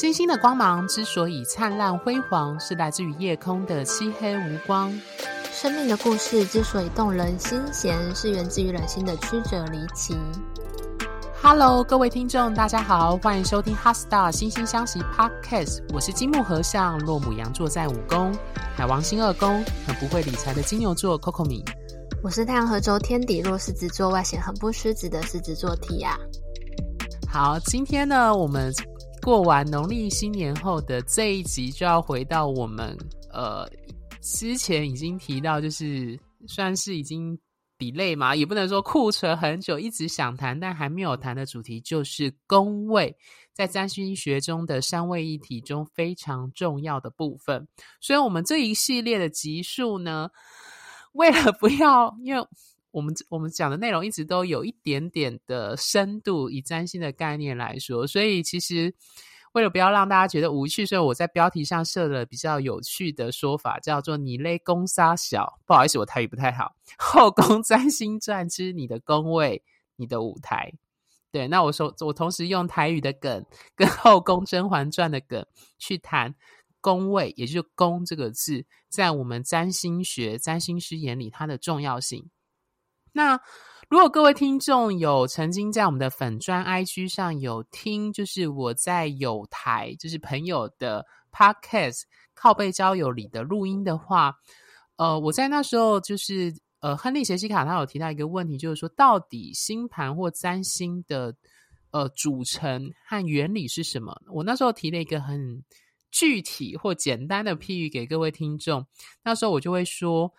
星星的光芒之所以灿烂辉煌，是来自于夜空的漆黑无光。生命的故事之所以动人心弦，是源自于人心的曲折离奇。Hello，各位听众，大家好，欢迎收听《Heart Star 心星相惜 Podcast》。我是金木和尚，落母羊座在五宫，海王星二宫，很不会理财的金牛座 Coco 米。我是太阳合轴天底落狮子座，外显很不狮子的狮子座 Tia。好，今天呢，我们。过完农历新年后的这一集，就要回到我们呃之前已经提到，就是算是已经底累嘛，也不能说库存很久，一直想谈但还没有谈的主题，就是宫位在占星学中的三位一体中非常重要的部分。所以，我们这一系列的集数呢，为了不要因为。我们我们讲的内容一直都有一点点的深度，以占星的概念来说，所以其实为了不要让大家觉得无趣，所以我在标题上设了比较有趣的说法，叫做“你勒宫杀小”。不好意思，我台语不太好。后宫占星传之你的宫位，你的舞台。对，那我说我同时用台语的梗跟《后宫甄嬛传》的梗去谈宫位，也就是“宫”这个字，在我们占星学占星师眼里它的重要性。那如果各位听众有曾经在我们的粉专 IG 上有听，就是我在有台，就是朋友的 Podcast 靠背交友里的录音的话，呃，我在那时候就是呃，亨利·杰西卡他有提到一个问题，就是说到底星盘或占星的呃组成和原理是什么？我那时候提了一个很具体或简单的譬喻给各位听众，那时候我就会说。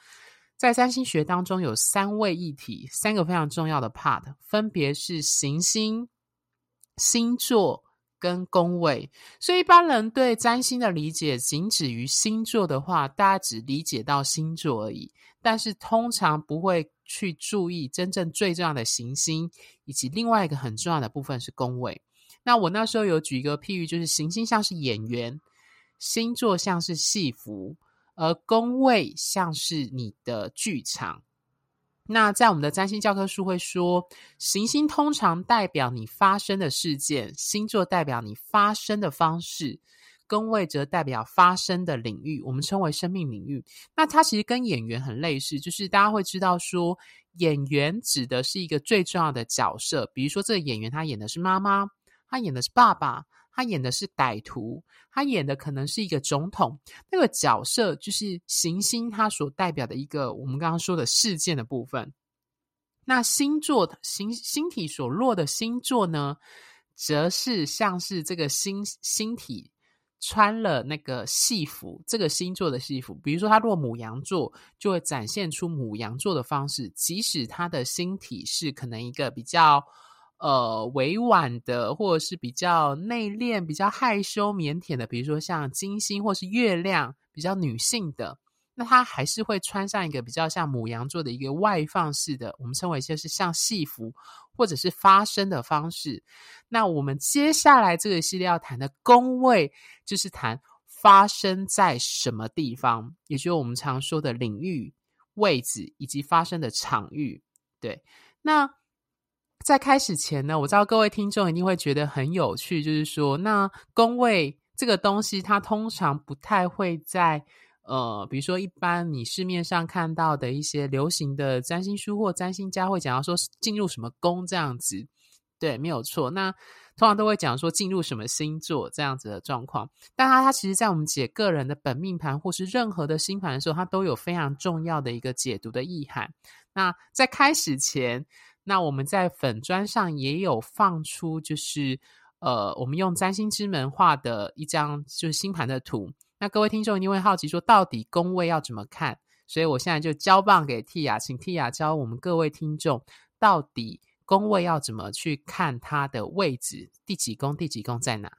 在占星学当中，有三位一体，三个非常重要的 part，分别是行星、星座跟宫位。所以一般人对占星的理解仅止于星座的话，大家只理解到星座而已，但是通常不会去注意真正最重要的行星，以及另外一个很重要的部分是宫位。那我那时候有举一个譬喻，就是行星像是演员，星座像是戏服。而宫位像是你的剧场，那在我们的占星教科书会说，行星通常代表你发生的事件，星座代表你发生的方式，宫位则代表发生的领域，我们称为生命领域。那它其实跟演员很类似，就是大家会知道说，演员指的是一个最重要的角色，比如说这个演员他演的是妈妈，他演的是爸爸。他演的是歹徒，他演的可能是一个总统，那个角色就是行星，它所代表的一个我们刚刚说的事件的部分。那星座的星星体所落的星座呢，则是像是这个星星体穿了那个戏服，这个星座的戏服，比如说他落母羊座，就会展现出母羊座的方式，即使他的星体是可能一个比较。呃，委婉的，或者是比较内敛、比较害羞、腼腆的，比如说像金星或是月亮，比较女性的，那她还是会穿上一个比较像母羊座的一个外放式的，我们称为就是像戏服或者是发声的方式。那我们接下来这个系列要谈的宫位，就是谈发生在什么地方，也就是我们常说的领域、位置以及发生的场域。对，那。在开始前呢，我知道各位听众一定会觉得很有趣，就是说，那宫位这个东西，它通常不太会在呃，比如说一般你市面上看到的一些流行的占星书或占星家会讲到说进入什么宫这样子，对，没有错。那通常都会讲说进入什么星座这样子的状况，但它它其实在我们解个人的本命盘或是任何的星盘的时候，它都有非常重要的一个解读的意涵。那在开始前。那我们在粉砖上也有放出，就是呃，我们用占星之门画的一张就是星盘的图。那各位听众一定会好奇说，到底宫位要怎么看？所以我现在就交棒给 Tia，请 Tia 教我们各位听众，到底宫位要怎么去看它的位置，第几宫，第几宫在哪？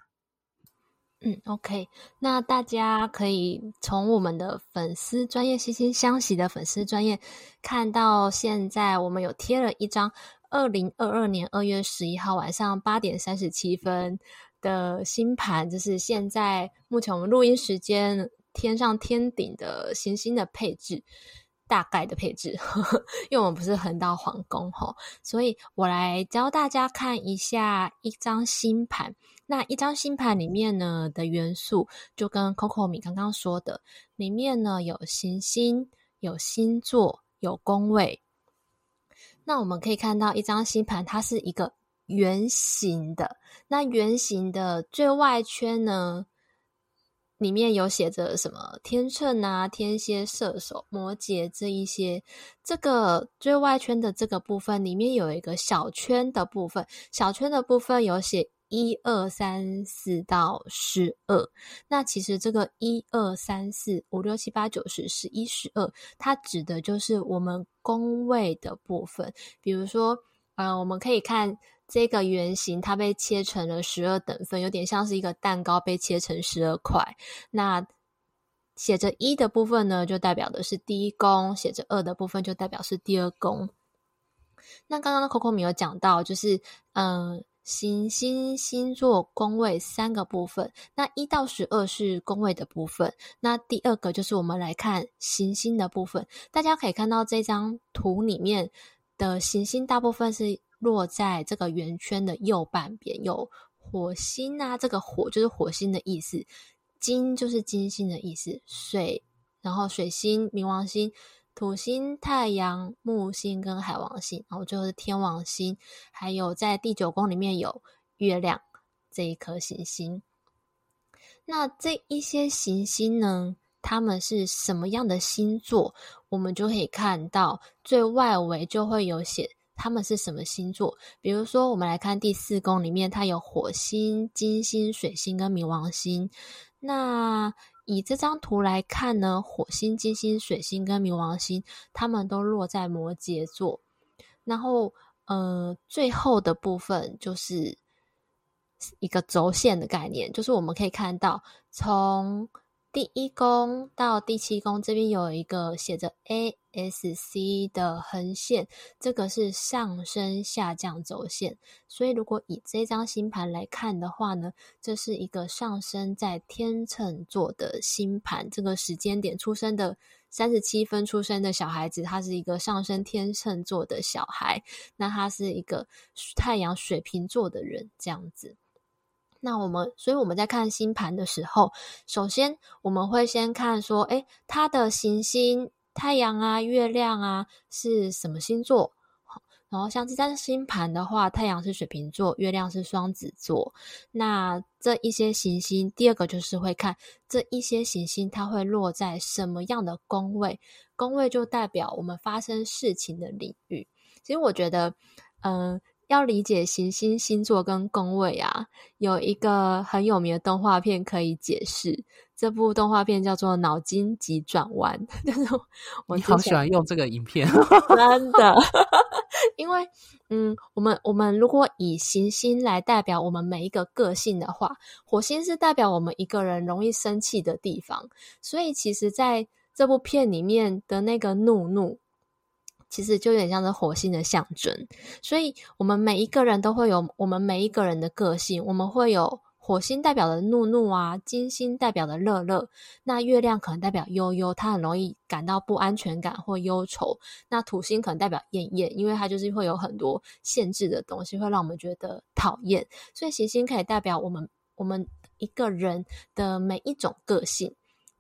嗯，OK，那大家可以从我们的粉丝专页心星相惜的粉丝专业看到，现在我们有贴了一张二零二二年二月十一号晚上八点三十七分的星盘，就是现在目前我们录音时间天上天顶的行星的配置。大概的配置，呵呵，因为我们不是横到皇宫吼，所以我来教大家看一下一张星盘。那一张星盘里面呢的元素，就跟 Coco 米刚刚说的，里面呢有行星、有星座、有宫位。那我们可以看到一张星盘，它是一个圆形的。那圆形的最外圈呢，里面有写着什么天秤啊、天蝎、射手、摩羯这一些。这个最外圈的这个部分里面有一个小圈的部分，小圈的部分有写一二三四到十二。那其实这个一二三四五六七八九十十一十二，它指的就是我们宫位的部分。比如说，呃，我们可以看。这个圆形它被切成了十二等份，有点像是一个蛋糕被切成十二块。那写着一的部分呢，就代表的是第一宫；写着二的部分就代表是第二宫。那刚刚的 Coco 有讲到，就是嗯，行星、星座、宫位三个部分。那一到十二是宫位的部分。那第二个就是我们来看行星的部分。大家可以看到这张图里面的行星大部分是。落在这个圆圈的右半边，有火星啊，这个火就是火星的意思，金就是金星的意思，水，然后水星、冥王星、土星、太阳、木星跟海王星，然后最后是天王星，还有在第九宫里面有月亮这一颗行星。那这一些行星呢，它们是什么样的星座？我们就可以看到最外围就会有写。他们是什么星座？比如说，我们来看第四宫里面，它有火星、金星、水星跟冥王星。那以这张图来看呢，火星、金星、水星跟冥王星，他们都落在摩羯座。然后，呃，最后的部分就是一个轴线的概念，就是我们可以看到从。第一宫到第七宫这边有一个写着 A S C 的横线，这个是上升下降轴线。所以如果以这张星盘来看的话呢，这是一个上升在天秤座的星盘。这个时间点出生的三十七分出生的小孩子，他是一个上升天秤座的小孩。那他是一个太阳水瓶座的人，这样子。那我们，所以我们在看星盘的时候，首先我们会先看说，诶，它的行星、太阳啊、月亮啊是什么星座？然后像这张星盘的话，太阳是水瓶座，月亮是双子座。那这一些行星，第二个就是会看这一些行星，它会落在什么样的宫位？宫位就代表我们发生事情的领域。其实我觉得，嗯、要理解行星星座跟宫位啊，有一个很有名的动画片可以解释。这部动画片叫做《脑筋急转弯》，就是我好喜欢用这个影片，真的。因为，嗯，我们我们如果以行星来代表我们每一个个性的话，火星是代表我们一个人容易生气的地方，所以其实在这部片里面的那个怒怒。其实就有点像是火星的象征，所以我们每一个人都会有我们每一个人的个性。我们会有火星代表的怒怒啊，金星代表的乐乐，那月亮可能代表悠悠，它很容易感到不安全感或忧愁。那土星可能代表厌厌，因为它就是会有很多限制的东西，会让我们觉得讨厌。所以行星可以代表我们我们一个人的每一种个性。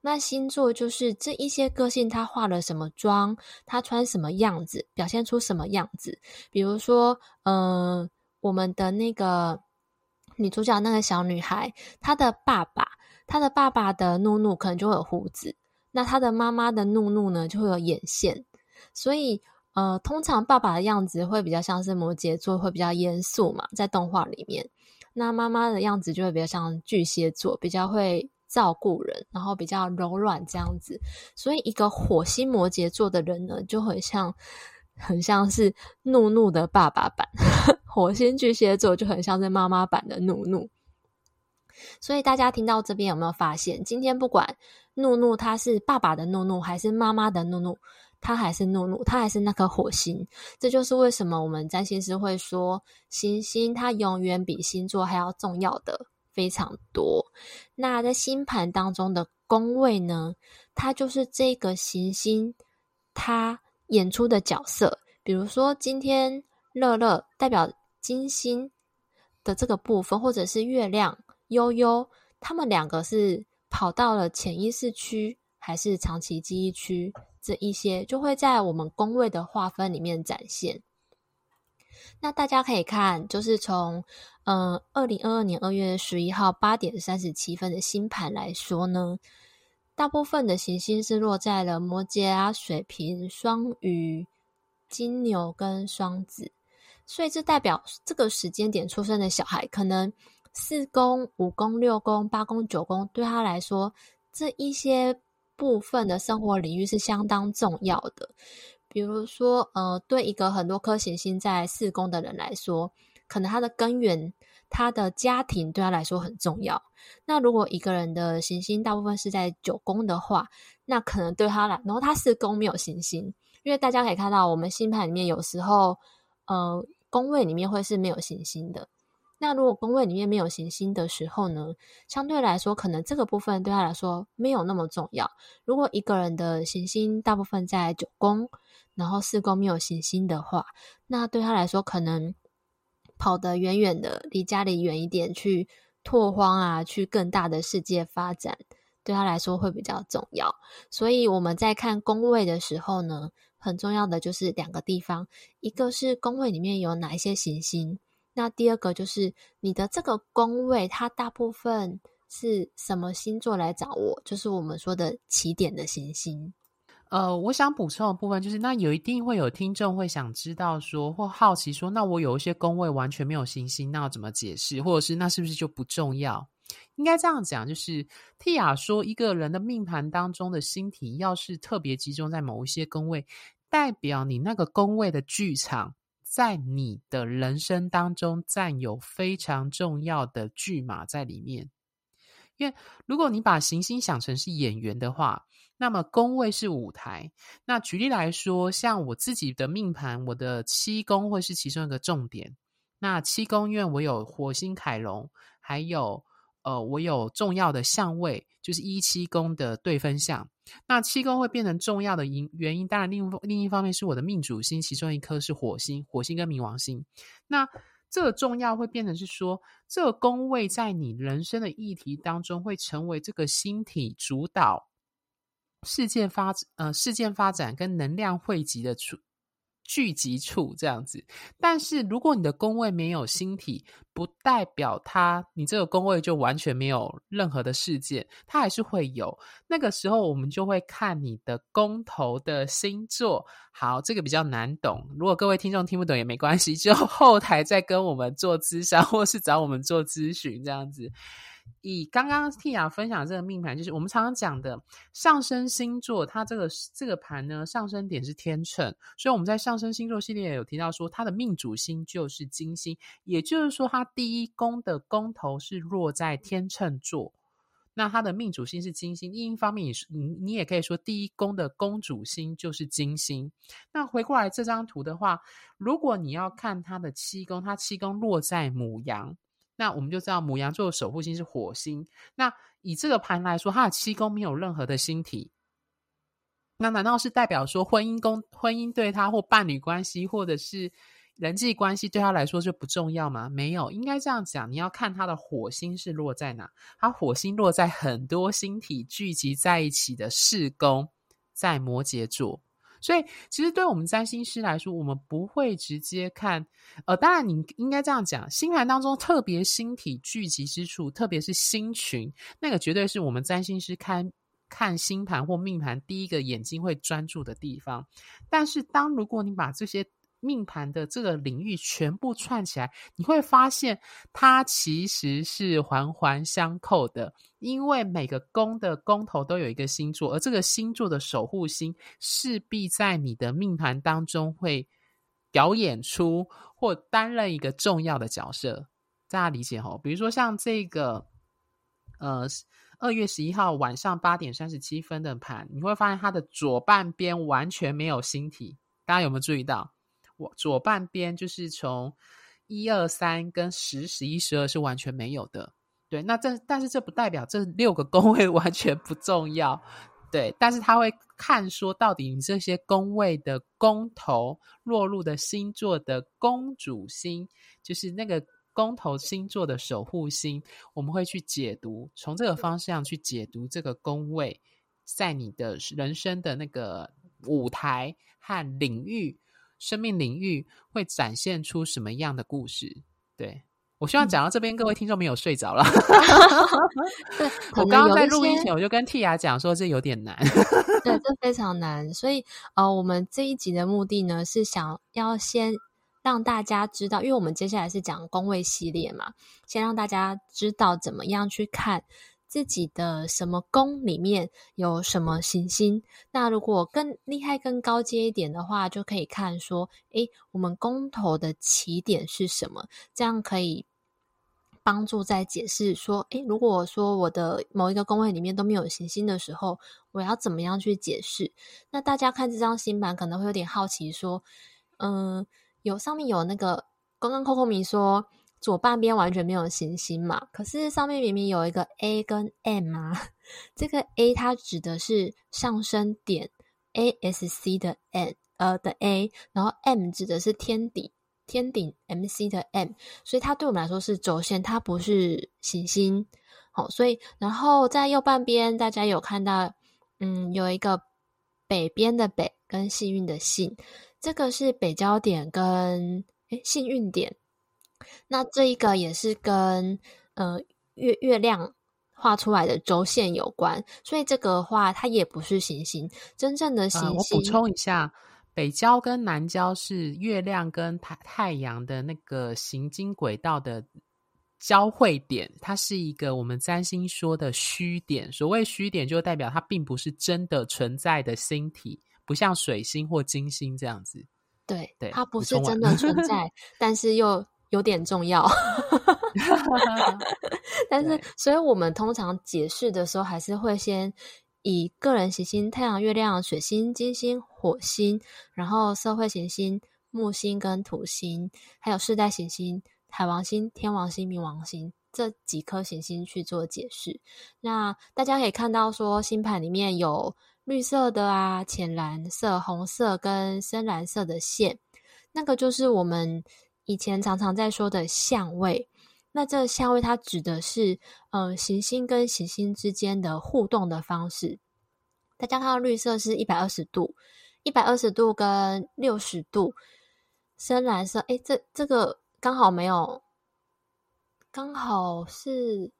那星座就是这一些个性，他化了什么妆，他穿什么样子，表现出什么样子。比如说，嗯、我们的那个女主角那个小女孩，她的爸爸，她的爸爸的怒怒可能就会有胡子，那她的妈妈的怒怒呢，就会有眼线。所以，呃，通常爸爸的样子会比较像是摩羯座，会比较严肃嘛，在动画里面。那妈妈的样子就会比较像巨蟹座，比较会。照顾人，然后比较柔软这样子，所以一个火星摩羯座的人呢，就很像，很像是怒怒的爸爸版；火星巨蟹座就很像是妈妈版的怒怒。所以大家听到这边有没有发现，今天不管怒怒他是爸爸的怒怒还是妈妈的怒怒，他还是怒怒，他还是那颗火星。这就是为什么我们占星师会说，行星它永远比星座还要重要的。非常多。那在星盘当中的宫位呢，它就是这个行星它演出的角色，比如说今天乐乐代表金星的这个部分，或者是月亮悠悠，他们两个是跑到了潜意识区还是长期记忆区，这一些就会在我们宫位的划分里面展现。那大家可以看，就是从嗯二零二二年二月十一号八点三十七分的星盘来说呢。大部分的行星是落在了摩羯啊、水瓶、双鱼、金牛跟双子，所以这代表这个时间点出生的小孩，可能四宫、五宫、六宫、八宫、九宫，对他来说，这一些部分的生活领域是相当重要的。比如说，呃，对一个很多颗行星在四宫的人来说，可能他的根源。他的家庭对他来说很重要。那如果一个人的行星大部分是在九宫的话，那可能对他来，然后他四宫没有行星，因为大家可以看到，我们星盘里面有时候，呃，宫位里面会是没有行星的。那如果宫位里面没有行星的时候呢，相对来说，可能这个部分对他来说没有那么重要。如果一个人的行星大部分在九宫，然后四宫没有行星的话，那对他来说可能。跑得远远的，离家里远一点，去拓荒啊，去更大的世界发展，对他来说会比较重要。所以我们在看宫位的时候呢，很重要的就是两个地方，一个是宫位里面有哪一些行星，那第二个就是你的这个宫位，它大部分是什么星座来掌握，就是我们说的起点的行星。呃，我想补充的部分就是，那有一定会有听众会想知道说，或好奇说，那我有一些宫位完全没有行星，那要怎么解释？或者是那是不是就不重要？应该这样讲，就是 Tia 说，一个人的命盘当中的星体要是特别集中在某一些宫位，代表你那个宫位的剧场在你的人生当中占有非常重要的剧码在里面。因为如果你把行星想成是演员的话，那么宫位是舞台。那举例来说，像我自己的命盘，我的七宫会是其中一个重点。那七宫因为我有火星凯龙，还有呃，我有重要的相位，就是一七宫的对分相。那七宫会变成重要的因原因，当然另另一方面是我的命主星，其中一颗是火星，火星跟冥王星。那这个重要会变成是说，这个宫位在你人生的议题当中会成为这个星体主导。事件发呃，事件发展跟能量汇集的主聚集处这样子，但是如果你的宫位没有星体，不代表它你这个宫位就完全没有任何的事件，它还是会有。那个时候我们就会看你的宫头的星座。好，这个比较难懂，如果各位听众听不懂也没关系，就后台再跟我们做咨商，或是找我们做咨询这样子。以刚刚 Tia 分享这个命盘，就是我们常常讲的上升星座，它这个这个盘呢，上升点是天秤，所以我们在上升星座系列有提到说，它的命主星就是金星，也就是说，它第一宫的宫头是落在天秤座，那它的命主星是金星。另一方面也是，你你也可以说，第一宫的宫主星就是金星。那回过来这张图的话，如果你要看它的七宫，它七宫落在母羊。那我们就知道牡羊座的守护星是火星。那以这个盘来说，它的七宫没有任何的星体。那难道是代表说婚姻宫、婚姻对他或伴侣关系，或者是人际关系对他来说就不重要吗？没有，应该这样讲。你要看他的火星是落在哪。他火星落在很多星体聚集在一起的四宫，在摩羯座。所以，其实对我们占星师来说，我们不会直接看。呃，当然，你应该这样讲：星盘当中特别星体聚集之处，特别是星群，那个绝对是我们占星师看看星盘或命盘第一个眼睛会专注的地方。但是，当如果你把这些命盘的这个领域全部串起来，你会发现它其实是环环相扣的，因为每个宫的宫头都有一个星座，而这个星座的守护星势必在你的命盘当中会表演出或担任一个重要的角色。大家理解哦？比如说像这个，呃，二月十一号晚上八点三十七分的盘，你会发现它的左半边完全没有星体，大家有没有注意到？我左半边就是从一二三跟十十一十二是完全没有的，对。那这但是这不代表这六个宫位 完全不重要，对，但是他会看说到底你这些宫位的宫头落入的星座的宫主星，就是那个宫头星座的守护星，我们会去解读，从这个方向去解读这个宫位在你的人生的那个舞台和领域、生命领域会展现出什么样的故事？对。我希望讲到这边，各位听众没有睡着了。对，我刚刚在录音前，我就跟蒂雅讲说，这有点难。对，这非常难。所以，呃，我们这一集的目的呢，是想要先让大家知道，因为我们接下来是讲工位系列嘛，先让大家知道怎么样去看自己的什么宫里面有什么行星。那如果更厉害、更高阶一点的话，就可以看说，诶，我们宫头的起点是什么？这样可以。帮助在解释说，诶，如果说我的某一个宫位里面都没有行星的时候，我要怎么样去解释？那大家看这张星盘可能会有点好奇，说，嗯，有上面有那个，刚刚 Coco 米说左半边完全没有行星嘛，可是上面明明有一个 A 跟 M 啊，这个 A 它指的是上升点 ASC 的 N 呃的 A，然后 M 指的是天底。天顶 MC 的 M，所以它对我们来说是轴线，它不是行星。好，所以然后在右半边，大家有看到，嗯，有一个北边的北跟幸运的幸，这个是北交点跟诶幸运点。那这一个也是跟呃月月亮画出来的轴线有关，所以这个的话它也不是行星。真正的行星，呃、我补充一下。北交跟南交是月亮跟太太阳的那个行经轨道的交汇点，它是一个我们占星说的虚点。所谓虚点，就代表它并不是真的存在的星体，不像水星或金星这样子。对，对，它不是真的存 在，但是又有点重要。但是，所以我们通常解释的时候，还是会先。以个人行星太阳、月亮、水星、金星、火星，然后社会行星木星跟土星，还有世代行星海王星、天王星、冥王星这几颗行星去做解释。那大家可以看到，说星盘里面有绿色的啊、浅蓝色、红色跟深蓝色的线，那个就是我们以前常常在说的相位。那这相位它指的是，呃，行星跟行星之间的互动的方式。大家看到绿色是一百二十度，一百二十度跟六十度。深蓝色，诶，这这个刚好没有，刚好是，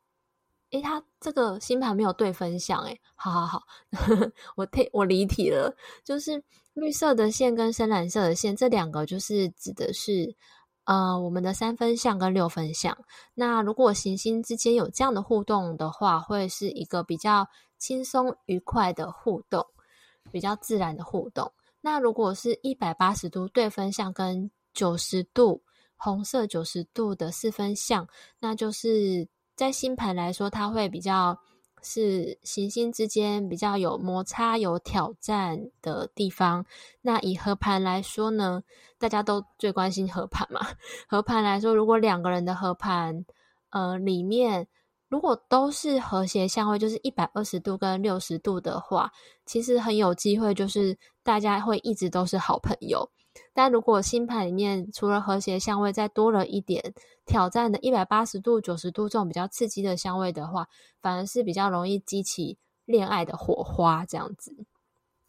诶，它这个星盘没有对分相，诶，好好好，我退我离题了，就是绿色的线跟深蓝色的线，这两个就是指的是。呃，我们的三分相跟六分相，那如果行星之间有这样的互动的话，会是一个比较轻松愉快的互动，比较自然的互动。那如果是一百八十度对分相跟九十度红色九十度的四分相，那就是在星盘来说，它会比较。是行星之间比较有摩擦、有挑战的地方。那以合盘来说呢，大家都最关心合盘嘛。合盘来说，如果两个人的合盘，呃，里面如果都是和谐相位，就是一百二十度跟六十度的话，其实很有机会就是大家会一直都是好朋友。但如果星盘里面除了和谐相位，再多了一点挑战的一百八十度、九十度这种比较刺激的相位的话，反而是比较容易激起恋爱的火花这样子。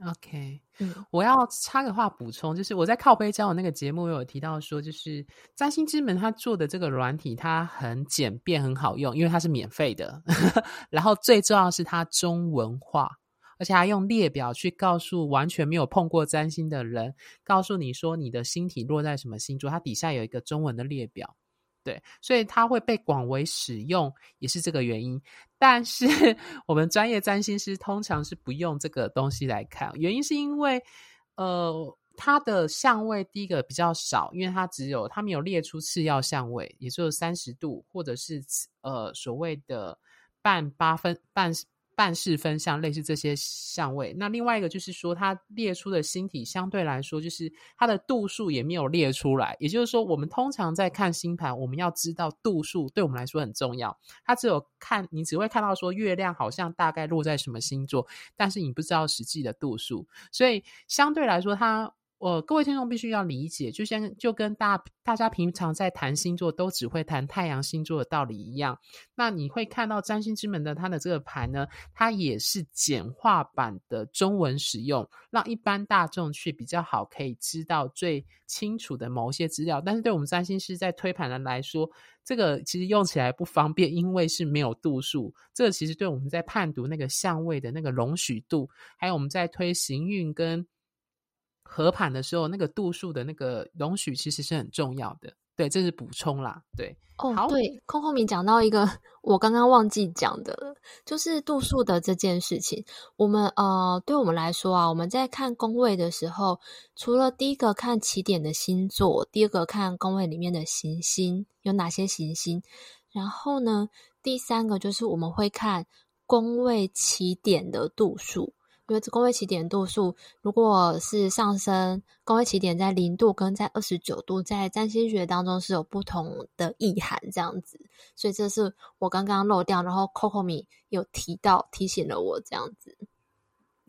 OK，嗯，我要插个话补充，就是我在靠背交友那个节目有提到说，就是占星之门他做的这个软体，它很简便，很好用，因为它是免费的，然后最重要的是它中文化。而且还用列表去告诉完全没有碰过占星的人，告诉你说你的星体落在什么星座，它底下有一个中文的列表，对，所以它会被广为使用，也是这个原因。但是我们专业占星师通常是不用这个东西来看，原因是因为，呃，它的相位第一个比较少，因为它只有它没有列出次要相位，也就是三十度或者是呃所谓的半八分半。半识分相，类似这些相位。那另外一个就是说，它列出的星体相对来说，就是它的度数也没有列出来。也就是说，我们通常在看星盘，我们要知道度数，对我们来说很重要。它只有看，你只会看到说月亮好像大概落在什么星座，但是你不知道实际的度数。所以相对来说，它。呃，各位听众必须要理解，就像就跟大大家平常在谈星座都只会谈太阳星座的道理一样。那你会看到占星之门的它的这个盘呢，它也是简化版的中文使用，让一般大众去比较好可以知道最清楚的某些资料。但是对我们占星师在推盘人来说，这个其实用起来不方便，因为是没有度数。这个其实对我们在判读那个相位的那个容许度，还有我们在推行运跟。合盘的时候，那个度数的那个容许其实是很重要的。对，这是补充啦。对，哦，对，空空明讲到一个 我刚刚忘记讲的，就是度数的这件事情。我们呃，对我们来说啊，我们在看宫位的时候，除了第一个看起点的星座，第二个看宫位里面的行星有哪些行星，然后呢，第三个就是我们会看宫位起点的度数。因为这宫位起点度数，如果是上升宫位起点在零度跟在二十九度，在占星学当中是有不同的意涵，这样子。所以这是我刚刚漏掉，然后 Coco 米有提到提醒了我这样子。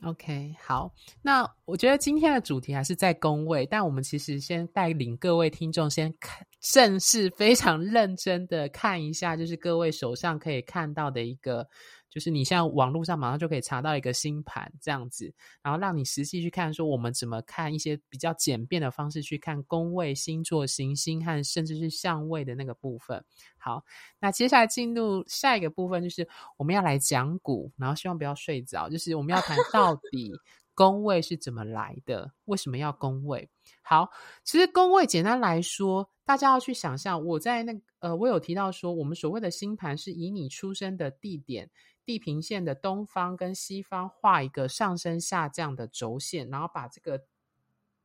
OK，好，那我觉得今天的主题还是在宫位，但我们其实先带领各位听众先看，正式非常认真的看一下，就是各位手上可以看到的一个。就是你像网络上马上就可以查到一个星盘这样子，然后让你实际去看，说我们怎么看一些比较简便的方式去看宫位、星座、行星和甚至是相位的那个部分。好，那接下来进入下一个部分，就是我们要来讲股，然后希望不要睡着，就是我们要谈到 底宫位是怎么来的，为什么要宫位？好，其实宫位简单来说，大家要去想象，我在那呃，我有提到说，我们所谓的星盘是以你出生的地点。地平线的东方跟西方画一个上升下降的轴线，然后把这个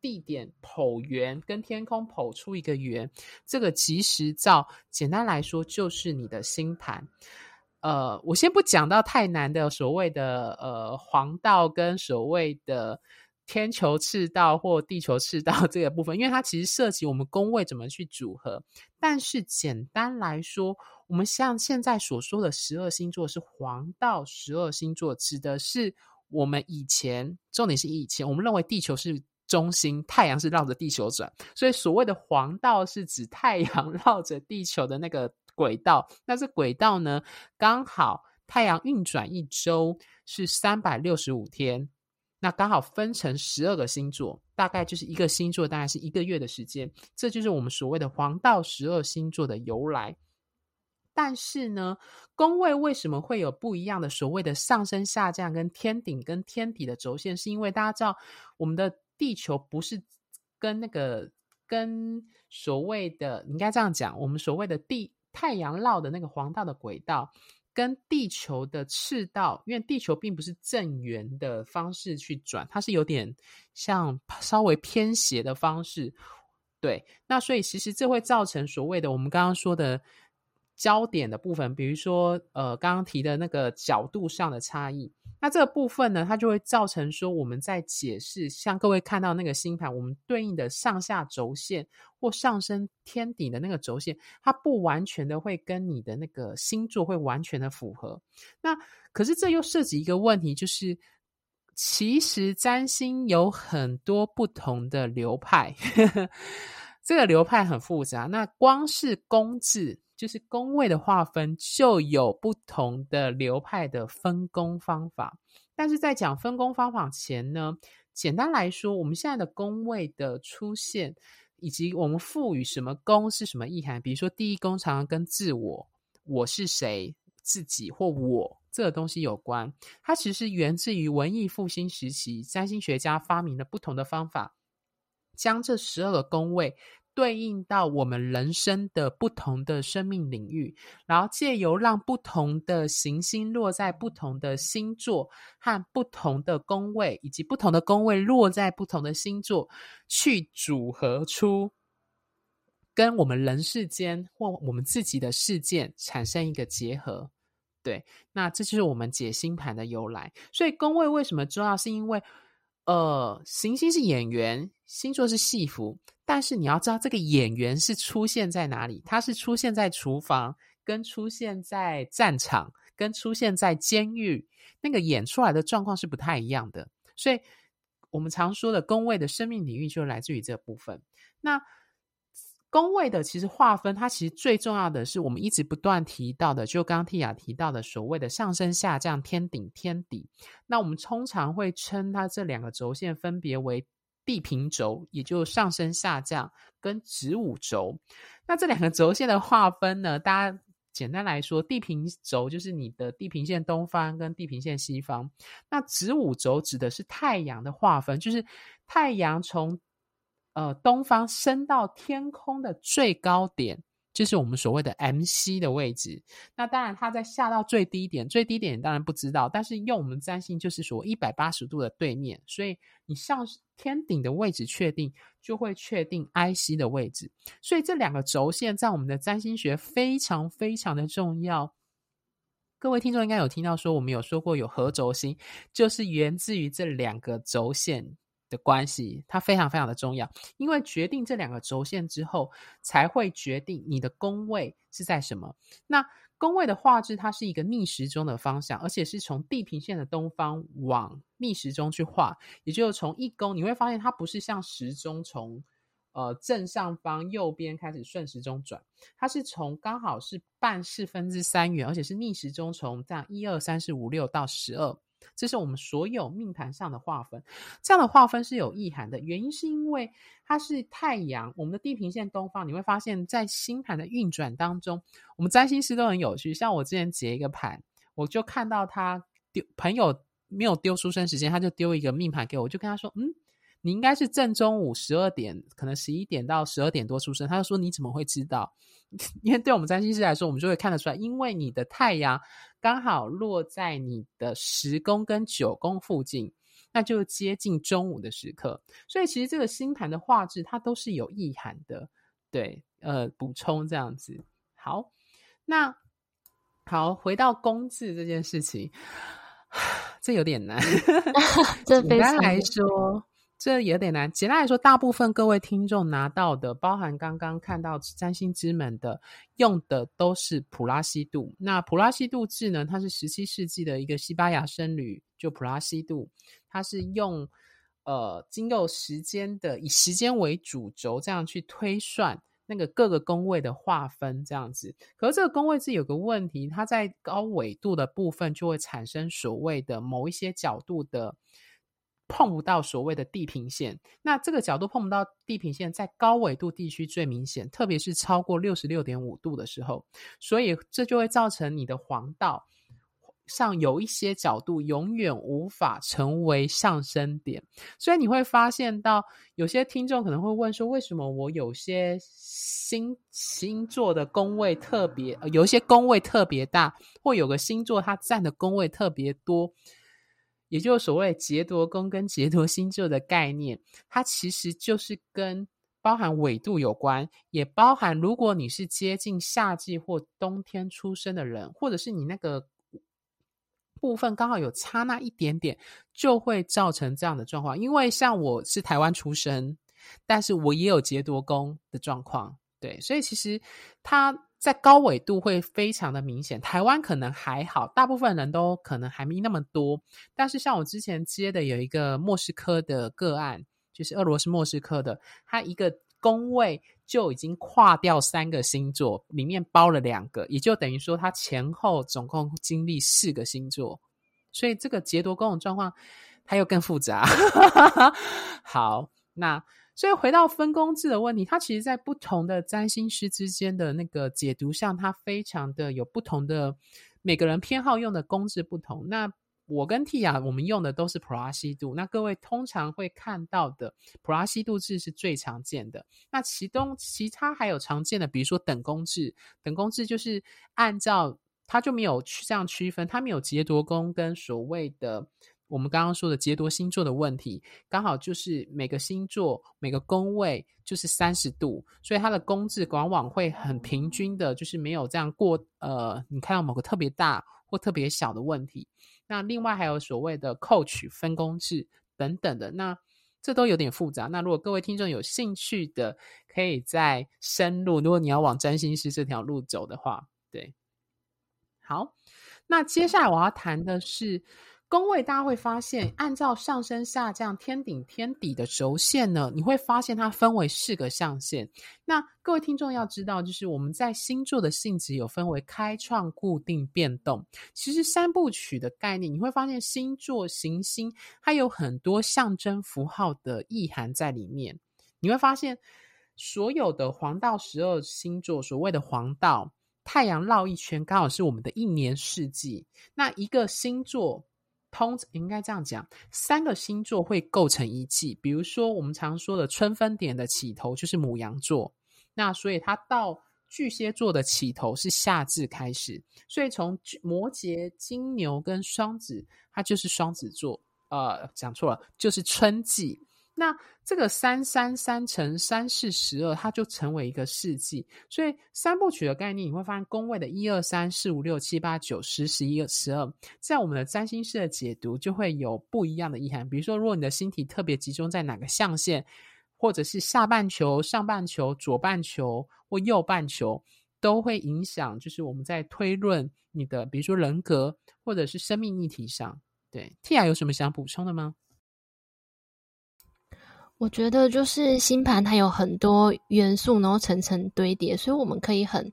地点剖圆，跟天空剖出一个圆。这个即时照，简单来说就是你的星盘。呃，我先不讲到太难的所谓的呃黄道跟所谓的天球赤道或地球赤道 这个部分，因为它其实涉及我们宫位怎么去组合。但是简单来说，我们像现在所说的十二星座是黄道十二星座，指的是我们以前，重点是以前，我们认为地球是中心，太阳是绕着地球转，所以所谓的黄道是指太阳 绕着地球的那个轨道。那这轨道呢，刚好太阳运转一周是三百六十五天，那刚好分成十二个星座，大概就是一个星座大概是一个月的时间，这就是我们所谓的黄道十二星座的由来。但是呢，宫位为什么会有不一样的所谓的上升下降跟天顶跟天底的轴线？是因为大家知道，我们的地球不是跟那个跟所谓的，你应该这样讲，我们所谓的地太阳绕的那个黄道的轨道，跟地球的赤道，因为地球并不是正圆的方式去转，它是有点像稍微偏斜的方式。对，那所以其实这会造成所谓的我们刚刚说的。焦点的部分，比如说，呃，刚刚提的那个角度上的差异，那这个部分呢，它就会造成说，我们在解释，像各位看到那个星盘，我们对应的上下轴线或上升天顶的那个轴线，它不完全的会跟你的那个星座会完全的符合。那可是这又涉及一个问题，就是其实占星有很多不同的流派，这个流派很复杂。那光是宫制。就是宫位的划分就有不同的流派的分工方法，但是在讲分工方法前呢，简单来说，我们现在的宫位的出现，以及我们赋予什么宫是什么意涵，比如说第一宫常常跟自我、我是谁、自己或我这个东西有关，它其实源自于文艺复兴时期占星学家发明了不同的方法，将这十二个宫位。对应到我们人生的不同的生命领域，然后借由让不同的行星落在不同的星座和不同的宫位，以及不同的宫位落在不同的星座，去组合出跟我们人世间或我们自己的事件产生一个结合。对，那这就是我们解星盘的由来。所以宫位为什么重要？是因为呃，行星是演员，星座是戏服，但是你要知道这个演员是出现在哪里，他是出现在厨房，跟出现在战场，跟出现在监狱，那个演出来的状况是不太一样的。所以我们常说的宫位的生命领域就来自于这部分。那宫位的其实划分，它其实最重要的是我们一直不断提到的，就刚刚 Tia 提到的所谓的上升下降、天顶天底。那我们通常会称它这两个轴线分别为地平轴，也就上升下降跟子午轴。那这两个轴线的划分呢，大家简单来说，地平轴就是你的地平线东方跟地平线西方。那子午轴指的是太阳的划分，就是太阳从呃，东方升到天空的最高点，就是我们所谓的 MC 的位置。那当然，它在下到最低点，最低点当然不知道。但是用我们占星就是说一百八十度的对面，所以你上天顶的位置确定，就会确定 IC 的位置。所以这两个轴线在我们的占星学非常非常的重要。各位听众应该有听到说，我们有说过有合轴星，就是源自于这两个轴线。的关系，它非常非常的重要，因为决定这两个轴线之后，才会决定你的宫位是在什么。那宫位的画质，它是一个逆时钟的方向，而且是从地平线的东方往逆时钟去画，也就是从一宫，你会发现它不是像时钟从呃正上方右边开始顺时钟转，它是从刚好是半四分之三圆，而且是逆时钟从这样一二三四五六到十二。这是我们所有命盘上的划分，这样的划分是有意涵的。原因是因为它是太阳，我们的地平线东方，你会发现在星盘的运转当中，我们占星师都很有趣。像我之前截一个盘，我就看到他丢朋友没有丢出生时间，他就丢一个命盘给我，我就跟他说：“嗯，你应该是正中午十二点，可能十一点到十二点多出生。”他就说：“你怎么会知道？”因为对我们占星师来说，我们就会看得出来，因为你的太阳刚好落在你的十宫跟九宫附近，那就接近中午的时刻。所以其实这个星盘的画质它都是有意涵的。对，呃，补充这样子。好，那好，回到宫字这件事情，这有点难。简单来说。这有点难。简单来说，大部分各位听众拿到的，包含刚刚看到占星之门的，用的都是普拉西度。那普拉西度字呢，它是十七世纪的一个西班牙僧侣，就普拉西度，它是用呃经由时间的，以时间为主轴，这样去推算那个各个宫位的划分，这样子。可是这个宫位字有个问题，它在高纬度的部分就会产生所谓的某一些角度的。碰不到所谓的地平线，那这个角度碰不到地平线，在高纬度地区最明显，特别是超过六十六点五度的时候，所以这就会造成你的黄道上有一些角度永远无法成为上升点。所以你会发现到有些听众可能会问说，为什么我有些星星座的宫位特别，有一些宫位特别大，或有个星座它占的宫位特别多？也就是所谓劫夺宫跟劫夺星座的概念，它其实就是跟包含纬度有关，也包含如果你是接近夏季或冬天出生的人，或者是你那个部分刚好有差那一点点，就会造成这样的状况。因为像我是台湾出生，但是我也有劫夺宫的状况，对，所以其实它。在高纬度会非常的明显，台湾可能还好，大部分人都可能还没那么多。但是像我之前接的有一个莫斯科的个案，就是俄罗斯莫斯科的，他一个宫位就已经跨掉三个星座，里面包了两个，也就等于说他前后总共经历四个星座，所以这个劫夺宫的状况它又更复杂。好，那。所以回到分工制的问题，它其实，在不同的占星师之间的那个解读上，它非常的有不同的，每个人偏好用的工制不同。那我跟 Tia 我们用的都是普拉西度。那各位通常会看到的普拉西度制是最常见的。那其中其他还有常见的，比如说等宫制，等宫制就是按照它就没有这样区分，它没有劫夺宫跟所谓的。我们刚刚说的劫夺星座的问题，刚好就是每个星座每个宫位就是三十度，所以它的宫制往往会很平均的，就是没有这样过呃，你看到某个特别大或特别小的问题。那另外还有所谓的扣取分宫制等等的，那这都有点复杂。那如果各位听众有兴趣的，可以再深入。如果你要往占星师这条路走的话，对，好。那接下来我要谈的是宫位，大家会发现，按照上升下降天顶天底的轴线呢，你会发现它分为四个象限。那各位听众要知道，就是我们在星座的性质有分为开创、固定、变动。其实三部曲的概念，你会发现星座行星它有很多象征符号的意涵在里面。你会发现，所有的黄道十二星座，所谓的黄道。太阳绕一圈，刚好是我们的一年四季。那一个星座，通应该这样讲，三个星座会构成一季。比如说，我们常说的春分点的起头就是母羊座，那所以它到巨蟹座的起头是夏至开始。所以从摩羯、金牛跟双子，它就是双子座。呃，讲错了，就是春季。那这个三三三乘三四十二，它就成为一个世纪。所以三部曲的概念，你会发现宫位的一二三四五六七八九十十一十二，在我们的占星师的解读就会有不一样的意涵。比如说，如果你的星体特别集中在哪个象限，或者是下半球、上半球、左半球或右半球，都会影响，就是我们在推论你的，比如说人格或者是生命议题上。对，Tia 有什么想补充的吗？我觉得就是星盘，它有很多元素，然后层层堆叠，所以我们可以很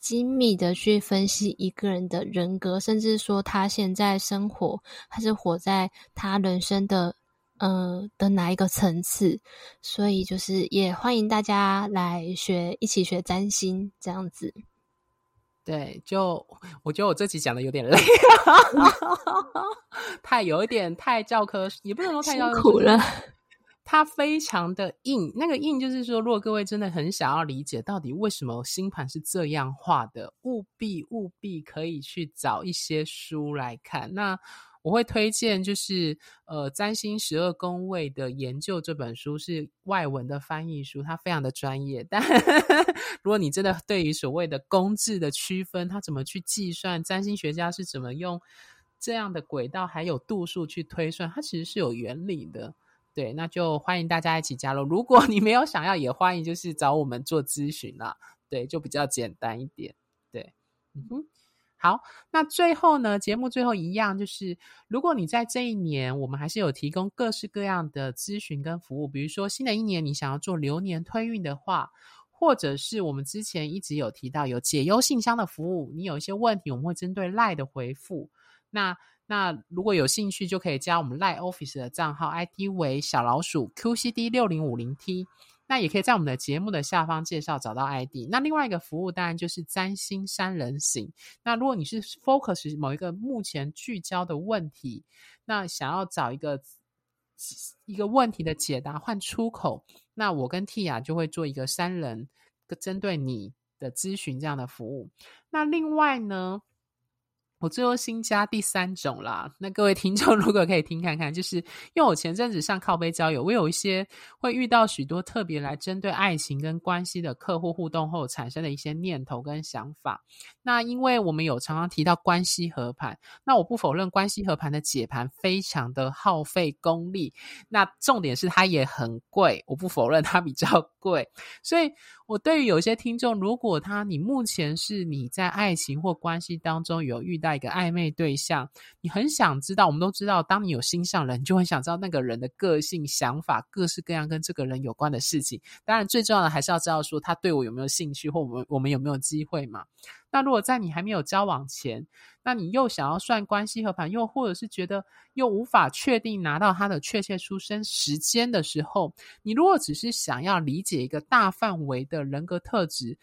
精密的去分析一个人的人格，甚至说他现在生活还是活在他人生的呃的哪一个层次。所以就是也欢迎大家来学，一起学占星这样子。对，就我觉得我这集讲的有点累，太有一点太教科，也不能说太教科辛苦了。它非常的硬，那个硬就是说，如果各位真的很想要理解到底为什么星盘是这样画的，务必务必可以去找一些书来看。那我会推荐就是呃《占星十二宫位的研究》这本书是外文的翻译书，它非常的专业。但 如果你真的对于所谓的宫制的区分，它怎么去计算，占星学家是怎么用这样的轨道还有度数去推算，它其实是有原理的。对，那就欢迎大家一起加入。如果你没有想要，也欢迎就是找我们做咨询啦。对，就比较简单一点。对，嗯哼，好。那最后呢，节目最后一样就是，如果你在这一年，我们还是有提供各式各样的咨询跟服务。比如说，新的一年你想要做流年推运的话，或者是我们之前一直有提到有解忧信箱的服务，你有一些问题，我们会针对赖的回复。那那如果有兴趣，就可以加我们 LINE Office 的账号，ID 为小老鼠 QCD 六零五零 T。那也可以在我们的节目的下方介绍找到 ID。那另外一个服务当然就是占星三人行。那如果你是 focus 某一个目前聚焦的问题，那想要找一个一个问题的解答换出口，那我跟 Tia 就会做一个三人针对你的咨询这样的服务。那另外呢，我最后新加第三种啦，那各位听众如果可以听看看，就是因为我前阵子上靠杯交友，我有一些会遇到许多特别来针对爱情跟关系的客户互动后产生的一些念头跟想法。那因为我们有常常提到关系合盘，那我不否认关系合盘的解盘非常的耗费功力，那重点是它也很贵，我不否认它比较贵，所以。我对于有些听众，如果他你目前是你在爱情或关系当中有遇到一个暧昧对象，你很想知道，我们都知道，当你有心上人，你就很想知道那个人的个性、想法、各式各样跟这个人有关的事情。当然，最重要的还是要知道说他对我有没有兴趣，或我们我们有没有机会嘛。那如果在你还没有交往前，那你又想要算关系合盘，又或者是觉得又无法确定拿到他的确切出生时间的时候，你如果只是想要理解一个大范围的人格特质，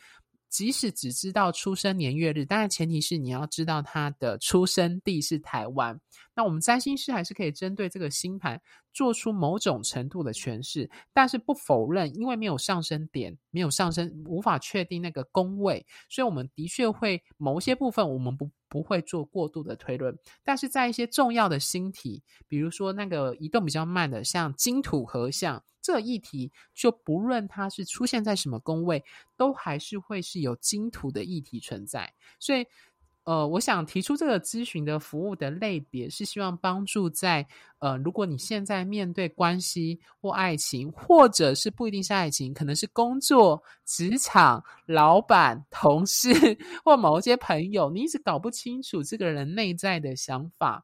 即使只知道出生年月日，当然前提是你要知道他的出生地是台湾。那我们占星师还是可以针对这个星盘做出某种程度的诠释，但是不否认，因为没有上升点，没有上升，无法确定那个宫位，所以我们的确会某些部分我们不不会做过度的推论。但是在一些重要的星体，比如说那个移动比较慢的，像金土合相这个议题，就不论它是出现在什么宫位，都还是会是有金土的议题存在，所以。呃，我想提出这个咨询的服务的类别，是希望帮助在呃，如果你现在面对关系或爱情，或者是不一定是爱情，可能是工作、职场、老板、同事 或某一些朋友，你一直搞不清楚这个人内在的想法。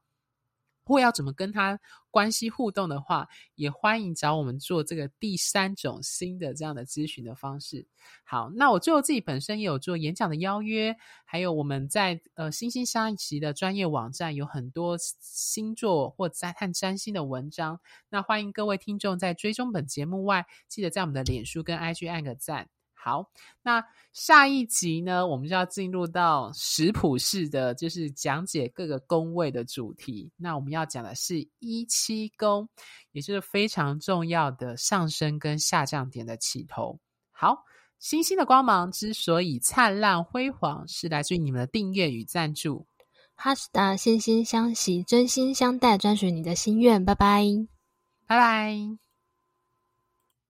或要怎么跟他关系互动的话，也欢迎找我们做这个第三种新的这样的咨询的方式。好，那我最后自己本身也有做演讲的邀约，还有我们在呃星星相惜的专业网站有很多星座或在探占星的文章。那欢迎各位听众在追踪本节目外，记得在我们的脸书跟 IG 按个赞。好，那下一集呢，我们就要进入到食谱式的，就是讲解各个宫位的主题。那我们要讲的是一七宫，也就是非常重要的上升跟下降点的起头。好，星星的光芒之所以灿烂辉煌，是来自于你们的订阅与赞助。哈斯达心心相惜，真心相待，专属你的心愿。拜拜，拜拜。